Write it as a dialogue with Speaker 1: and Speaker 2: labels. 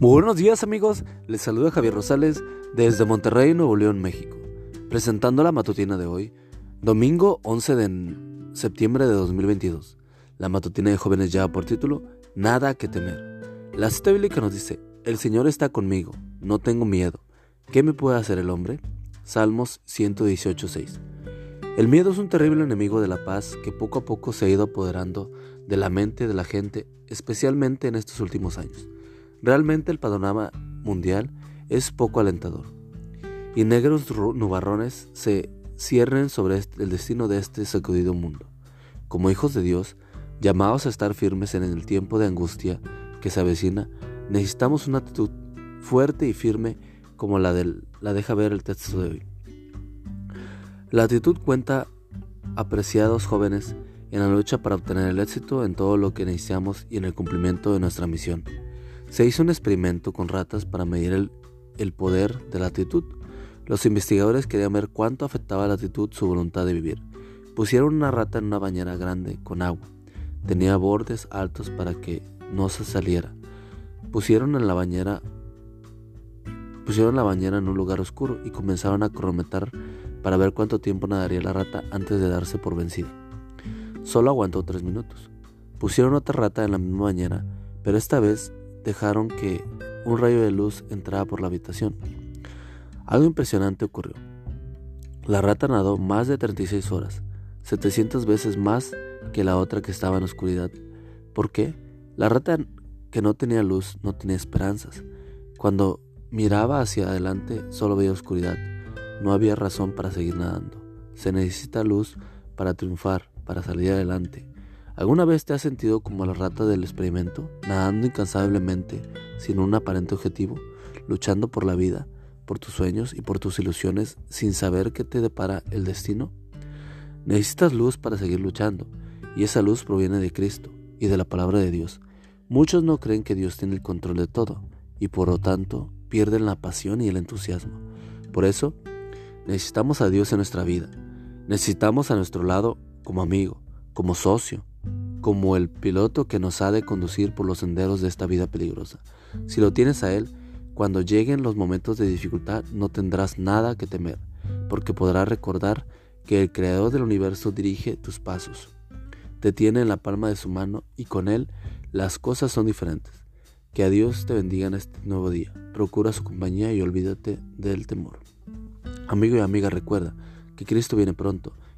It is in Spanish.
Speaker 1: Muy buenos días amigos, les saluda Javier Rosales desde Monterrey, Nuevo León, México, presentando la matutina de hoy, domingo 11 de septiembre de 2022. La matutina de jóvenes ya por título, Nada que temer. La cita bíblica nos dice, El Señor está conmigo, no tengo miedo. ¿Qué me puede hacer el hombre? Salmos 118.6. El miedo es un terrible enemigo de la paz que poco a poco se ha ido apoderando de la mente de la gente, especialmente en estos últimos años. Realmente el panorama mundial es poco alentador. Y negros nubarrones se cierren sobre el destino de este sacudido mundo. Como hijos de Dios, llamados a estar firmes en el tiempo de angustia que se avecina, necesitamos una actitud fuerte y firme como la, del, la deja ver el texto de hoy. La actitud cuenta, apreciados jóvenes, en la lucha para obtener el éxito en todo lo que necesitamos y en el cumplimiento de nuestra misión. Se hizo un experimento con ratas para medir el, poder de la actitud. Los investigadores querían ver cuánto afectaba la actitud su voluntad de vivir. Pusieron una rata en una bañera grande con agua. Tenía bordes altos para que no se saliera. Pusieron en la bañera pusieron la bañera en un lugar oscuro y comenzaron a cronometrar para ver cuánto tiempo nadaría la rata antes de darse por vencida. Solo aguantó tres minutos. Pusieron otra rata en la misma bañera, pero esta vez dejaron que un rayo de luz entrara por la habitación. Algo impresionante ocurrió. La rata nadó más de 36 horas, 700 veces más que la otra que estaba en oscuridad. ¿Por qué? La rata que no tenía luz no tenía esperanzas. Cuando miraba hacia adelante solo veía oscuridad. No había razón para seguir nadando. Se necesita luz para triunfar, para salir adelante. ¿Alguna vez te has sentido como la rata del experimento, nadando incansablemente, sin un aparente objetivo, luchando por la vida, por tus sueños y por tus ilusiones sin saber qué te depara el destino? Necesitas luz para seguir luchando, y esa luz proviene de Cristo y de la palabra de Dios. Muchos no creen que Dios tiene el control de todo, y por lo tanto pierden la pasión y el entusiasmo. Por eso, necesitamos a Dios en nuestra vida. Necesitamos a nuestro lado como amigo, como socio, como el piloto que nos ha de conducir por los senderos de esta vida peligrosa. Si lo tienes a Él, cuando lleguen los momentos de dificultad no tendrás nada que temer, porque podrás recordar que el Creador del universo dirige tus pasos. Te tiene en la palma de su mano y con Él las cosas son diferentes. Que a Dios te bendiga en este nuevo día. Procura su compañía y olvídate del temor. Amigo y amiga, recuerda que Cristo viene pronto